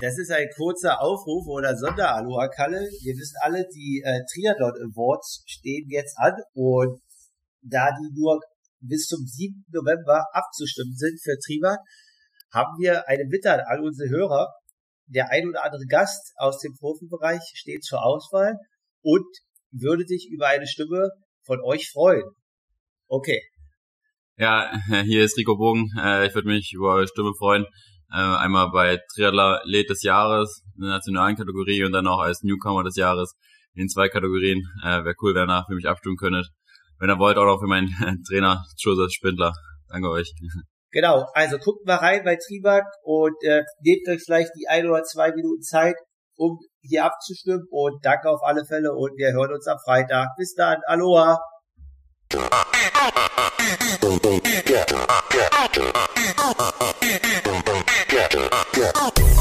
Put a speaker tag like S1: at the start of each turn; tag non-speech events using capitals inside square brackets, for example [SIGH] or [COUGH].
S1: Das ist ein kurzer Aufruf oder Sonderaloha Kalle. Wir wissen alle, die äh, Triathlon Awards stehen jetzt an und da die nur bis zum 7. November abzustimmen sind für Triva, haben wir eine Bitte an unsere Hörer. Der ein oder andere Gast aus dem Profibereich steht zur Auswahl und würde sich über eine Stimme von euch freuen. Okay.
S2: Ja, [LAUGHS] hier ist Rico Bogen. Äh, ich würde mich über eure Stimme freuen. Äh, einmal bei Triathlet des Jahres in der nationalen Kategorie und dann auch als Newcomer des Jahres in zwei Kategorien. Äh, Wäre cool, wenn ihr nach für mich abstimmen könntet. Wenn ihr wollt, auch noch für meinen [LAUGHS] Trainer Joseph Spindler. Danke euch.
S1: Genau, also guckt mal rein bei Triebak und äh, nehmt euch vielleicht die ein oder zwei Minuten Zeit, um hier abzustimmen und danke auf alle Fälle und wir hören uns am Freitag. Bis dann, Aloha! Yeah.